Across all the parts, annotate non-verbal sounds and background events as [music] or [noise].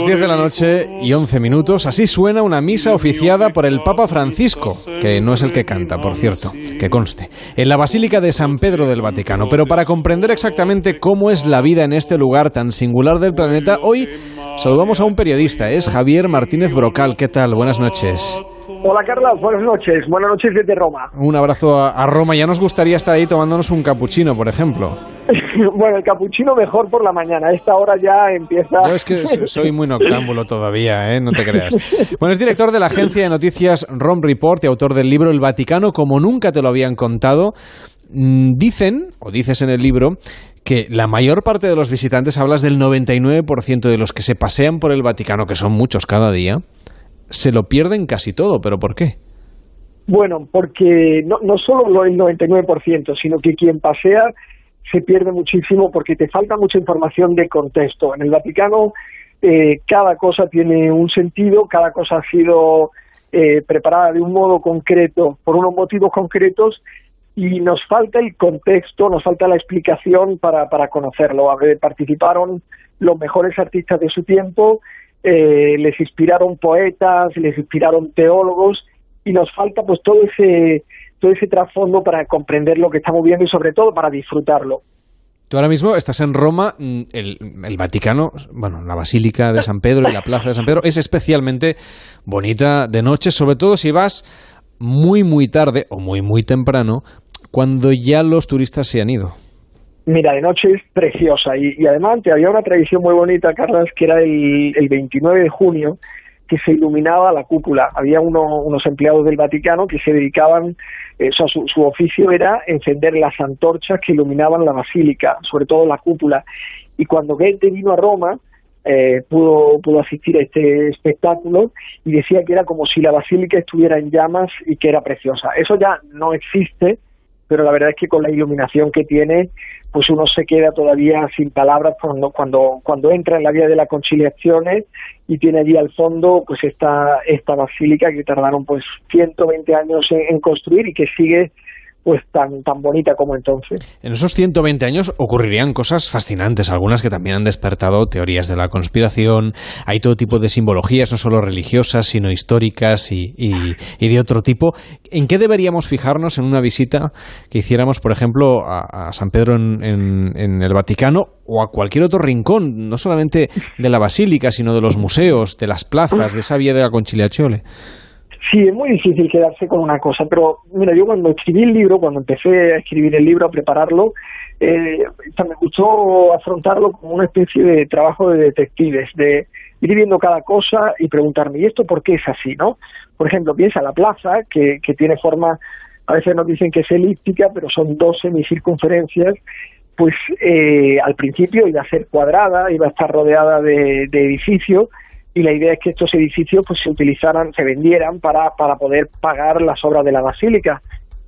las 10 de la noche y 11 minutos, así suena una misa oficiada por el Papa Francisco, que no es el que canta, por cierto, que conste, en la Basílica de San Pedro del Vaticano. Pero para comprender exactamente cómo es la vida en este lugar tan singular del planeta, hoy saludamos a un periodista, es Javier Martínez Brocal. ¿Qué tal? Buenas noches. Hola Carla, buenas noches. Buenas noches desde Roma. Un abrazo a, a Roma. Ya nos gustaría estar ahí tomándonos un capuchino, por ejemplo. [laughs] bueno, el capuchino mejor por la mañana. A esta hora ya empieza. Yo es que soy muy noctámbulo todavía, ¿eh? No te creas. Bueno, es director de la agencia de noticias Rom Report y autor del libro El Vaticano como nunca te lo habían contado. Mm, Dicen, o dices en el libro, que la mayor parte de los visitantes, hablas del 99% de los que se pasean por el Vaticano, que son muchos cada día, se lo pierden casi todo. ¿Pero por qué? Bueno, porque no, no solo el 99%, sino que quien pasea se pierde muchísimo porque te falta mucha información de contexto. En el Vaticano eh, cada cosa tiene un sentido, cada cosa ha sido eh, preparada de un modo concreto, por unos motivos concretos, y nos falta el contexto, nos falta la explicación para, para conocerlo. Participaron los mejores artistas de su tiempo, eh, les inspiraron poetas, les inspiraron teólogos, y nos falta pues todo ese todo ese trasfondo para comprender lo que estamos viendo y sobre todo para disfrutarlo. Tú ahora mismo estás en Roma, mm, el, el, Vaticano, bueno, la Basílica de San Pedro y la Plaza de San Pedro es especialmente bonita de noche, sobre todo si vas muy, muy tarde o muy, muy temprano, cuando ya los turistas se han ido. Mira, de noche es preciosa y, y además había una tradición muy bonita, Carlos, que era el, el 29 de junio, que se iluminaba la cúpula. Había uno, unos empleados del Vaticano que se dedicaban, eh, o sea, su, su, oficio era encender las antorchas que iluminaban la basílica, sobre todo la cúpula. Y cuando Goethe vino a Roma, eh, pudo, pudo asistir a este espectáculo y decía que era como si la basílica estuviera en llamas y que era preciosa. Eso ya no existe, pero la verdad es que con la iluminación que tiene, pues uno se queda todavía sin palabras cuando, cuando, cuando entra en la vía de las conciliaciones y tiene allí al fondo pues esta, esta basílica que tardaron pues 120 años en, en construir y que sigue pues tan, tan bonita como entonces. En esos 120 años ocurrirían cosas fascinantes, algunas que también han despertado teorías de la conspiración, hay todo tipo de simbologías, no solo religiosas, sino históricas y, y, y de otro tipo. ¿En qué deberíamos fijarnos en una visita que hiciéramos, por ejemplo, a, San Pedro en, en, en el Vaticano o a cualquier otro rincón, no solamente de la basílica, sino de los museos, de las plazas, de esa vía de la Conciliazione? Sí, es muy difícil quedarse con una cosa, pero mira, yo cuando escribí el libro, cuando empecé a escribir el libro, a prepararlo, eh, me gustó afrontarlo como una especie de trabajo de detectives, de ir viendo cada cosa y preguntarme, ¿y esto por qué es así, no? Por ejemplo, piensa la plaza, que, que tiene forma, a veces nos dicen que es elíptica, pero son dos semicircunferencias, pues eh, al principio iba a ser cuadrada, iba a estar rodeada de, de edificios, y la idea es que estos edificios pues se utilizaran, se vendieran para, para poder pagar las obras de la basílica.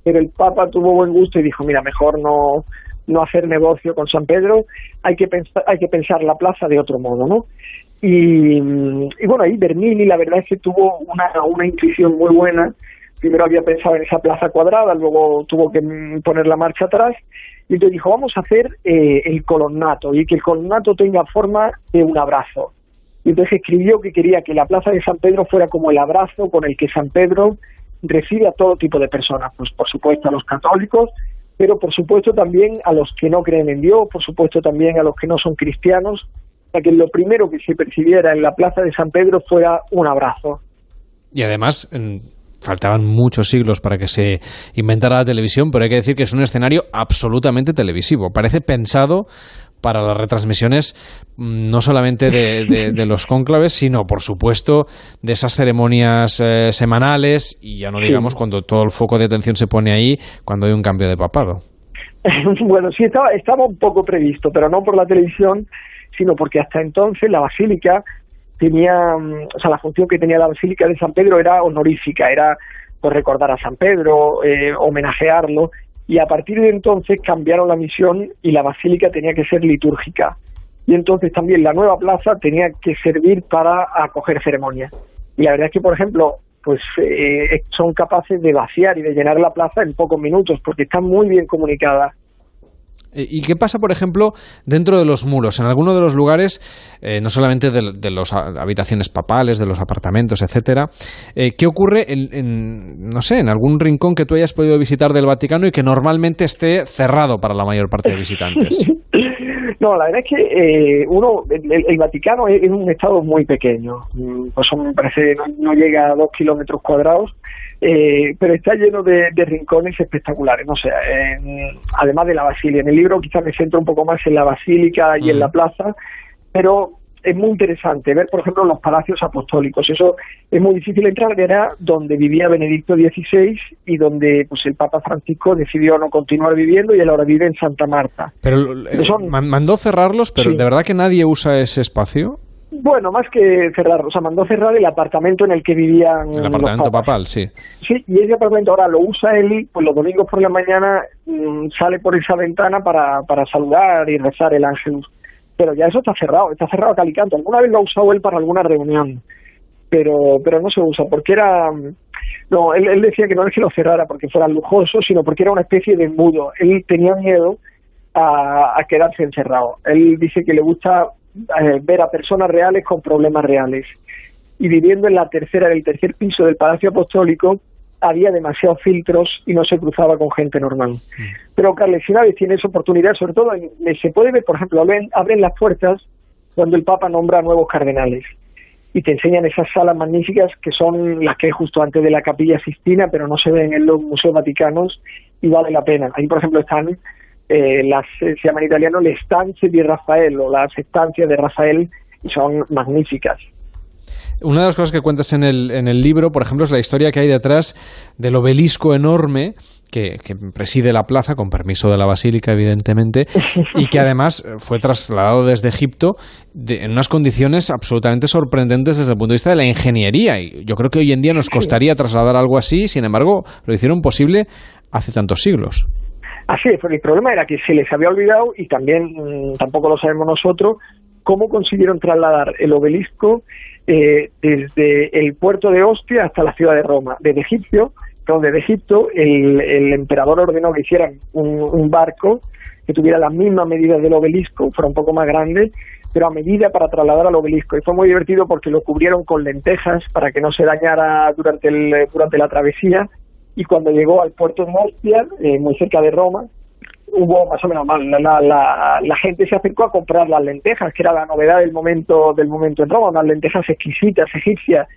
Pero el Papa tuvo buen gusto y dijo, mira, mejor no, no hacer negocio con San Pedro, hay que pensar, hay que pensar la plaza de otro modo, ¿no? Y, y bueno, ahí Bernini la verdad es que tuvo una, una intuición muy buena. Primero había pensado en esa plaza cuadrada, luego tuvo que poner la marcha atrás y entonces dijo, vamos a hacer eh, el colonnato y que el colonnato tenga forma de un abrazo y entonces escribió que quería que la plaza de San Pedro fuera como el abrazo con el que San Pedro recibe a todo tipo de personas, pues por supuesto a los católicos, pero por supuesto también a los que no creen en Dios, por supuesto también a los que no son cristianos, para que lo primero que se percibiera en la plaza de San Pedro fuera un abrazo. Y además, faltaban muchos siglos para que se inventara la televisión, pero hay que decir que es un escenario absolutamente televisivo. Parece pensado para las retransmisiones mm, no solamente de, de, de, los cónclaves, sino por supuesto de esas ceremonias eh, semanales y ya no digamos sí. cuando todo el foco de atención se pone ahí cuando hay un cambio de papado. [laughs] bueno, sí estaba, estaba un poco previsto, pero no por la televisión, sino porque hasta entonces la basílica tenía, mm, o sea, la función que tenía la basílica de San Pedro era honorífica, era pues recordar a San Pedro, eh, homenajearlo, y a partir de entonces cambiaron la misión y la basílica tenía que ser litúrgica. Y entonces también la nueva plaza tenía que servir para acoger ceremonias. Y la verdad es que, por ejemplo, pues eh, son capaces de vaciar y de llenar la plaza en pocos minutos porque están muy bien comunicadas. ¿Y qué pasa, por ejemplo, dentro de los muros? En alguno de los lugares, eh, no solamente de, las habitaciones papales, de los apartamentos, etcétera, eh, ¿qué ocurre en, no sé, en algún rincón que tú hayas podido visitar del Vaticano y que normalmente esté cerrado para la mayor parte de visitantes? [laughs] No, la verdad es que eh, uno, el, Vaticano es, un estado muy pequeño, mm, pues me parece no, llega a dos kilómetros cuadrados, eh, pero está lleno de, rincones espectaculares, no sé, además de la basílica. En el libro quizás me centro un poco más en la basílica y en la plaza, pero es muy interesante ver, por ejemplo, los palacios apostólicos. Eso es muy difícil entrar, era donde vivía Benedicto XVI y donde pues el Papa Francisco decidió no continuar viviendo y él ahora vive en Santa Marta. Pero eh, mandó cerrarlos, pero ¿de verdad que nadie usa ese espacio? Bueno, más que cerrar, o sea, mandó cerrar el apartamento en el que vivían. El apartamento papal, sí. Sí, y ese apartamento ahora lo usa él, pues los domingos por la mañana mm, sale por esa ventana para, para saludar y rezar el ángel pero ya eso está cerrado, está cerrado a calicanto. Alguna vez lo ha usado él para alguna reunión, pero pero no se usa, porque era... No, él, decía que no es que lo cerrara porque fuera lujoso, sino porque era una especie de embudo. Él tenía miedo a, quedarse encerrado. Él dice que le gusta eh, ver a personas reales con problemas reales. Y viviendo en la tercera, en el tercer piso del Palacio Apostólico, había demasiados filtros y no se cruzaba con gente normal. Mm. Pero Carles vez tiene esa oportunidad, sobre todo se puede ver, por ejemplo, abren, las puertas cuando el Papa nombra nuevos cardenales y te enseñan esas salas magníficas que son las que hay justo antes de la Capilla Sistina, pero no se ven en los museos vaticanos y vale la pena. Ahí, por ejemplo, están eh, las, se llama en italiano, le stanze di Rafael o las estancias de Rafael y son magníficas. Una de las cosas que cuentas en el, en el libro, por ejemplo, es la historia que hay detrás del obelisco enorme que, preside la plaza, con permiso de la basílica, evidentemente, [laughs] y que además fue trasladado desde Egipto en unas condiciones absolutamente sorprendentes desde el punto de vista de la ingeniería. Y yo creo que hoy en día nos costaría trasladar algo así, sin embargo, lo hicieron posible hace tantos siglos. Así es, pero el problema era que se les había olvidado, y también mm, tampoco lo sabemos nosotros, cómo consiguieron trasladar el obelisco eh, desde el puerto de Ostia hasta la ciudad de Roma. Desde Egipcio, donde de Egipto el, emperador ordenó que hicieran un, barco que tuviera las mismas medidas del obelisco, fuera un poco más grande, pero a medida para trasladar al obelisco. Y fue muy divertido porque lo cubrieron con lentejas para que no se dañara durante, el, durante la travesía. Y cuando llegó al puerto de Ostia, eh, muy cerca de Roma, hubo más o menos mal, la, la, la, gente se acercó a comprar las lentejas, que era la novedad del momento del momento en Roma, unas lentejas exquisitas, egipcias.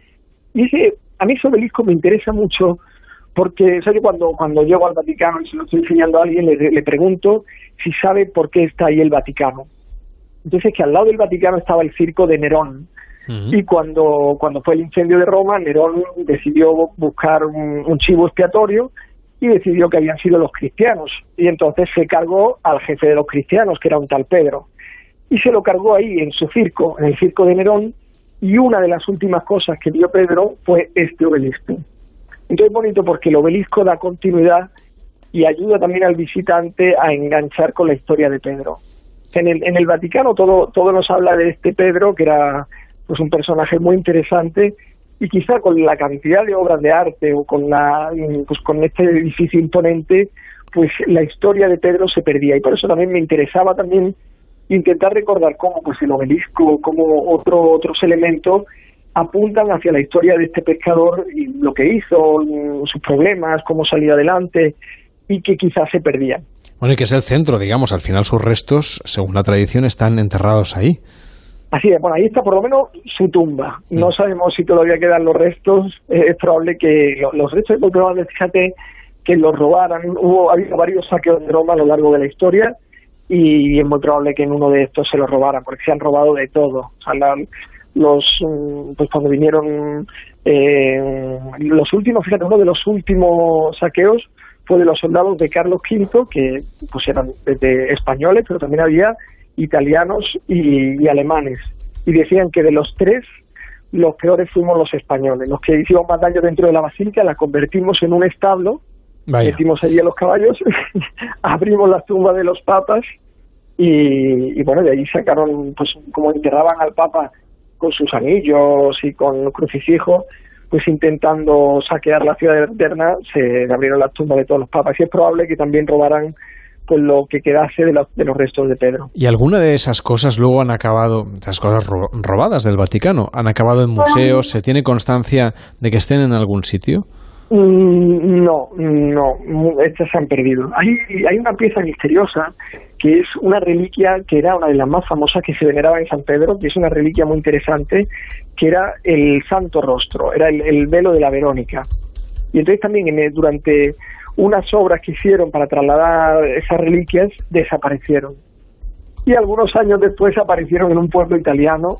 Y ese, a mí ese obelisco me interesa mucho porque ¿sabes? cuando cuando llego al Vaticano y se lo estoy enseñando a alguien, le, le pregunto si sabe por qué está ahí el Vaticano. Entonces que al lado del Vaticano estaba el circo de Nerón. Y cuando, cuando fue el incendio de Roma, Nerón decidió buscar un chivo expiatorio y decidió que habían sido los cristianos. Y entonces se cargó al jefe de los cristianos, que era un tal Pedro. Y se lo cargó ahí en su circo, en el circo de Nerón, y una de las últimas cosas que vio Pedro fue este obelisco. Entonces es bonito porque el obelisco da continuidad y ayuda también al visitante a enganchar con la historia de Pedro. En el, en el Vaticano todo, todo nos habla de este Pedro, que era pues un personaje muy interesante y quizá con la cantidad de obras de arte o con la pues con este edificio imponente pues la historia de Pedro se perdía. Y por eso también me interesaba también intentar recordar cómo pues el obelisco como otro otros elementos apuntan hacia la historia de este pescador y lo que hizo sus problemas cómo salía adelante y que quizás se perdían bueno y que es el centro digamos al final sus restos según la tradición están enterrados ahí Así es, bueno, ahí está por lo menos su tumba. No mm. sabemos si todavía quedan los restos. es probable que los, restos, es probable, fíjate, que los robaran. Hubo, ha habido varios saqueos de Roma a lo largo de la historia y es muy probable que en uno de estos se los robaran, porque se han robado de todo. O sea, los, mm, pues cuando vinieron eh, los últimos, fíjate, uno de los últimos saqueos fue de los soldados de Carlos V, que pues eran de españoles, pero también había italianos y, alemanes. Y decían que de los tres, los peores fuimos los españoles. Los que hicimos más daño dentro de la basílica la convertimos en un establo, metimos allí a los caballos, [laughs] abrimos las tumbas de los papas y, bueno, de ahí sacaron, pues como enterraban al papa con sus anillos y con crucifijo, pues intentando saquear la ciudad eterna, se abrieron las tumbas de todos los papas. Y es probable que también robaran pues lo que quedase de, los, de los restos de Pedro. ¿Y alguna de esas cosas luego han acabado, esas cosas robadas del Vaticano, han acabado en museos? ¿Se tiene constancia de que estén en algún sitio? Mm, no, no, estas se han perdido. Hay, hay una pieza misteriosa que es una reliquia que era una de las más famosas que se veneraba en San Pedro, que es una reliquia muy interesante, que era el Santo Rostro, era el, velo de la Verónica. Y entonces también durante unas obras que hicieron para trasladar esas reliquias desaparecieron. Y algunos años después aparecieron en un pueblo italiano,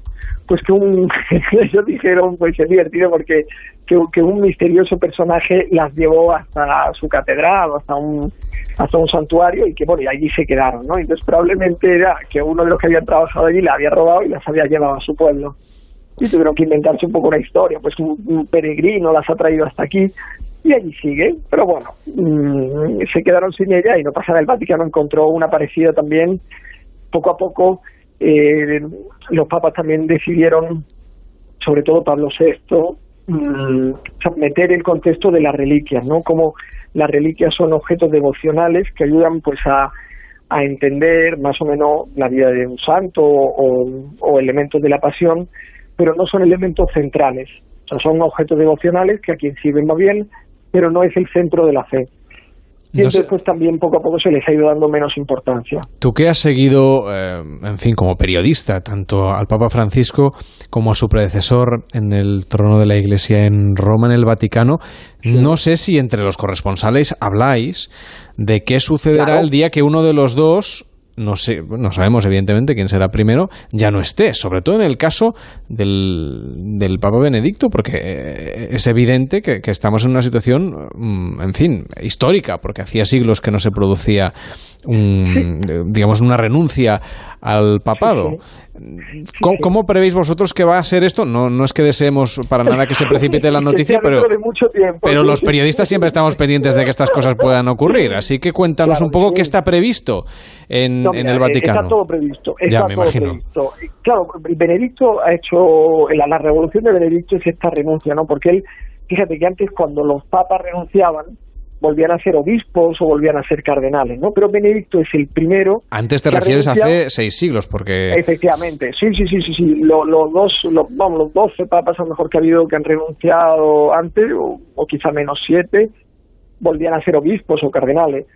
pues que un, [laughs] ellos dijeron, pues es divertido porque que, un misterioso personaje las llevó hasta su catedral, hasta un hasta un santuario y que bueno, y allí se quedaron, ¿no? Entonces probablemente era que uno de los que habían trabajado allí la había robado y las había llevado a su pueblo. Y tuvieron que inventarse un poco una historia, pues un, peregrino las ha traído hasta aquí y allí sigue, pero bueno, mm, se quedaron sin ella y no pasa nada, el Vaticano encontró una parecida también, poco a poco eh, los papas también decidieron, sobre todo Pablo VI, Mm, meter el contexto de las reliquias, ¿no? Como las reliquias son objetos devocionales que ayudan pues a, a entender más o menos la vida de un santo o, elementos de la pasión, pero no son elementos centrales. Son objetos devocionales que a quien sirven va bien, pero no es el centro de la fe. Y entonces pues también poco a poco se les ha ido dando menos importancia. Tú que has seguido, eh, en fin, como periodista, tanto al Papa Francisco como a su predecesor en el trono de la Iglesia en Roma, en el Vaticano, no sé si entre los corresponsales habláis de qué sucederá el día que uno de los dos no, sé, no sabemos evidentemente quién será primero, ya no esté, sobre todo en el caso del, del Papa Benedicto, porque eh, es evidente que, estamos en una situación, mm, en fin, histórica, porque hacía siglos que no se producía un, digamos, una renuncia al papado. ¿Cómo, prevéis vosotros que va a ser esto? No, no es que deseemos para nada que se [laughs] precipite la noticia, pero, pero los periodistas siempre estamos pendientes de que estas cosas puedan ocurrir. Así que cuéntanos un poco qué está previsto en, el Vaticano. Está todo previsto. ya, me imagino. Claro, Benedicto ha hecho, la, la revolución de Benedicto es esta renuncia, ¿no? Porque él, fíjate que antes cuando los papas renunciaban, volvían a ser obispos o volvían a ser cardenales, ¿no? Pero Benedicto es el primero. Antes te refieres hace seis siglos, porque. Efectivamente, sí, sí, sí, sí, sí. Los, dos, vamos, los doce papas a lo mejor que ha habido que han renunciado antes, o, quizá menos siete, volvían a ser obispos o cardenales.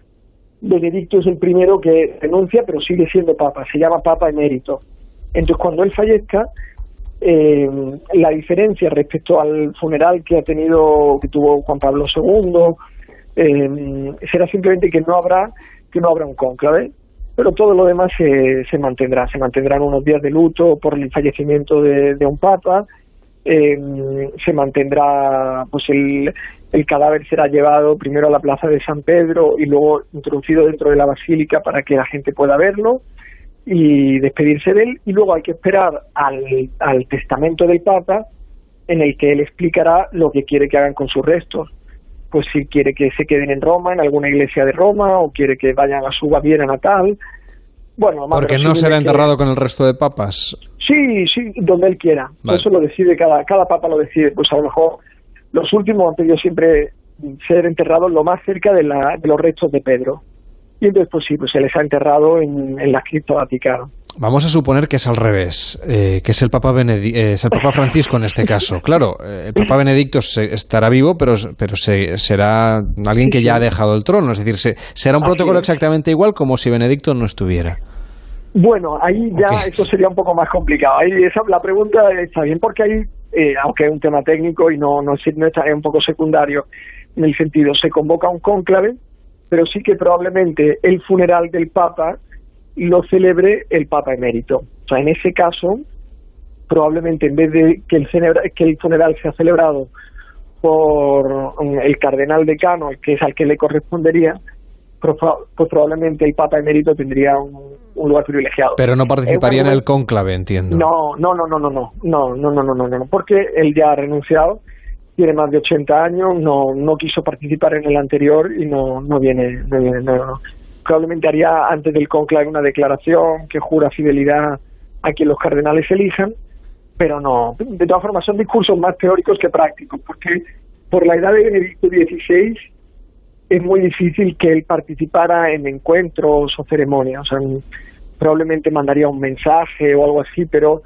Benedicto es el primero que renuncia, pero sigue siendo papa. Se llama papa emérito. Entonces, cuando él fallezca, eh, la diferencia respecto al funeral que ha tenido, que tuvo Juan Pablo II eh, será simplemente que no habrá que no habrá un cónclave, pero todo lo demás se, se mantendrá. Se mantendrán unos días de luto por el fallecimiento de, un papa, eh, se mantendrá, pues el, el cadáver será llevado primero a la plaza de San Pedro y luego introducido dentro de la basílica para que la gente pueda verlo y despedirse de él y luego hay que esperar al, al testamento del Papa en el que él explicará lo que quiere que hagan con sus restos pues si quiere que se queden en Roma, en alguna iglesia de Roma, o quiere que vayan a su Baviera natal. Bueno, Porque no será enterrado con el resto de papas. Sí, sí, donde él quiera. Eso lo decide cada, cada papa lo decide. Pues a lo mejor los últimos han pedido siempre ser enterrados lo más cerca de, la, de los restos de Pedro. Y entonces, pues sí, pues se les ha enterrado en, en la cripta vaticana. Vamos a suponer que es al revés, eh, que es el Papa, eh, es el Papa Francisco en este caso. [laughs] Claro, eh, el Papa Benedicto estará vivo, pero, pero será alguien que ya ha dejado el trono. Es decir, será un protocolo exactamente igual como si Benedicto no estuviera. Bueno, ahí ya eso sería un poco más complicado. Ahí esa, la pregunta está bien porque ahí, aunque es un tema técnico y no, no, no está, es un poco secundario en el sentido, se convoca un cónclave, pero sí que probablemente el funeral del Papa lo celebre el Papa emérito. O sea, en ese caso, probablemente en vez de que el, que el funeral sea celebrado por mm, el cardenal decano, que es al que le correspondería, pues probablemente el Papa emérito tendría un, lugar privilegiado. Pero no participaría en el cónclave, entiendo. No, no, no, no, no, no, no, no, no, no, no, no, porque él ya ha renunciado, tiene más de 80 años, no, no quiso participar en el anterior y no, no viene, no viene, no, no probablemente haría antes del conclave una declaración que jura fidelidad a quien los cardenales elijan, pero no, de todas formas son discursos más teóricos que prácticos, porque por la edad de Benedicto XVI es muy difícil que él participara en encuentros o ceremonias. O sea, probablemente mandaría un mensaje o algo así, pero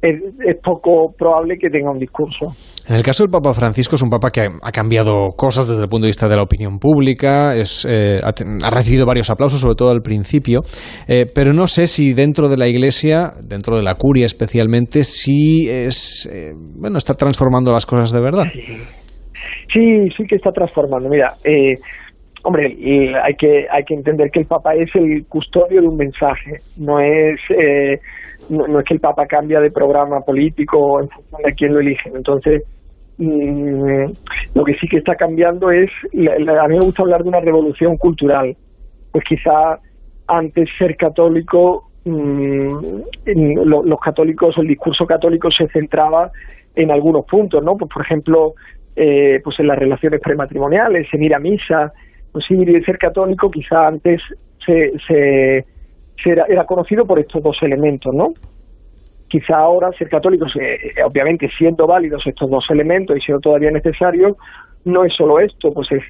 es, poco probable que tenga un discurso. En el caso del Papa Francisco es un Papa que ha cambiado cosas desde el punto de vista de la opinión pública, es, eh, ha, recibido varios aplausos, sobre todo al principio, eh, pero no sé si dentro de la Iglesia, dentro de la curia especialmente, si es, eh, bueno, está transformando las cosas de verdad. Sí, sí, que está transformando. Mira, hombre, hay que hay que entender que el Papa es el custodio de un mensaje, no es no, es que el Papa cambia de programa político en función de quién lo elige. Entonces, mm, lo que sí que está cambiando es, a mí me gusta hablar de una revolución cultural. Pues quizá antes ser católico, mm, los católicos, el discurso católico se centraba en algunos puntos, ¿no? Pues por ejemplo, eh, pues en las relaciones prematrimoniales, en ir a misa, pues sí, ser católico quizá antes se, se era, conocido por estos dos elementos, ¿no? Quizá ahora ser católico, eh, obviamente siendo válidos estos dos elementos y siendo todavía necesarios, no es solo esto, pues es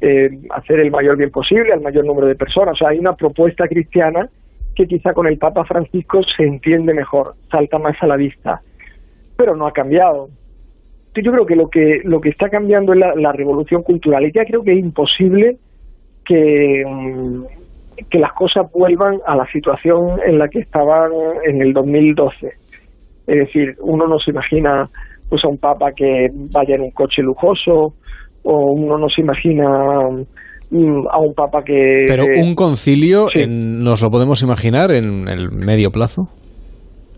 eh, hacer el mayor bien posible al mayor número de personas. O sea, hay una propuesta cristiana que quizá con el Papa Francisco se entiende mejor, salta más a la vista, pero no ha cambiado. Yo creo que lo que lo que está cambiando es la, la revolución cultural y ya creo que es imposible que, mm, que las cosas vuelvan a la situación en la que estaban en el 2012. Es decir, uno no se imagina pues a un papa que vaya en un coche lujoso o uno no se imagina mm, a un papa que... Pero un concilio, ¿nos lo podemos imaginar en el medio plazo?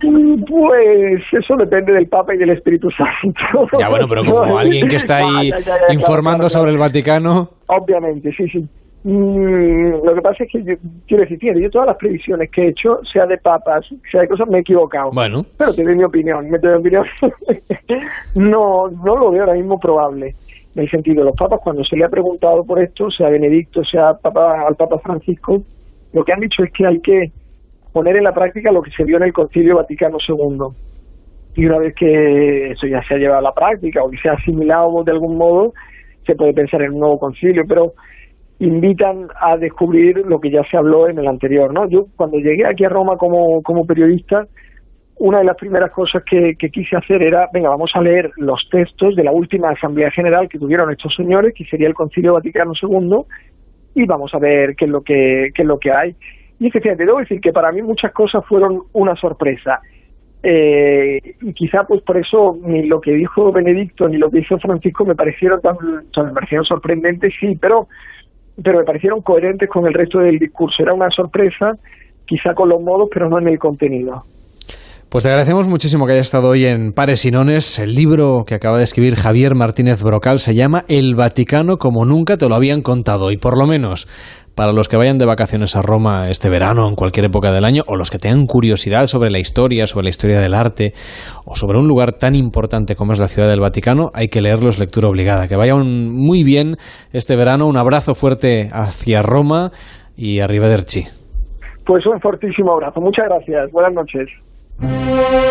Pues eso depende del Papa y del Espíritu Santo. Ya bueno, pero como [laughs] alguien que está [laughs] ahí informando sobre el Vaticano. Obviamente, sí, sí. Mm, lo que pasa es que yo quiero decir, yo todas las previsiones que he hecho, sea de papas, sea de cosas, me he equivocado. Bueno. Pero te doy mi opinión, me doy mi opinión. [laughs] no, no lo veo ahora mismo probable. En el sentido, los papas, cuando se le ha preguntado por esto, sea Benedicto, sea papa, al Papa Francisco, lo que han dicho es que hay que poner en la práctica lo que se vio en el Concilio Vaticano II. Y una vez que eso ya se ha llevado a la práctica o que se ha asimilado de algún modo, se puede pensar en un nuevo concilio, pero invitan a descubrir lo que ya se habló en el anterior, ¿no? Yo cuando llegué aquí a Roma como, como periodista, una de las primeras cosas que, quise hacer era, venga, vamos a leer los textos de la última Asamblea General que tuvieron estos señores, que sería el Concilio Vaticano II, y vamos a ver qué es lo que, qué es lo que hay. Y efectivamente, debo decir que para mí muchas cosas fueron una sorpresa. Eh, y quizá pues por eso ni lo que dijo Benedicto ni lo que hizo Francisco me parecieron tan, me parecieron sorprendentes, sí, pero pero me parecieron coherentes con el resto del discurso. Era una sorpresa, quizá con los modos, pero no en el contenido. Pues te agradecemos muchísimo que hayas estado hoy en Pares y Nones. El libro que acaba de escribir Javier Martínez Brocal se llama El Vaticano como nunca te lo habían contado. Y por lo menos para los que vayan de vacaciones a Roma este verano, en cualquier época del año, o los que tengan curiosidad sobre la historia, sobre la historia del arte, o sobre un lugar tan importante como es la Ciudad del Vaticano, hay que leerlos lectura obligada. Que vayan muy bien este verano. Un abrazo fuerte hacia Roma y arrivederci. Pues un fortísimo abrazo. Muchas gracias. Buenas noches.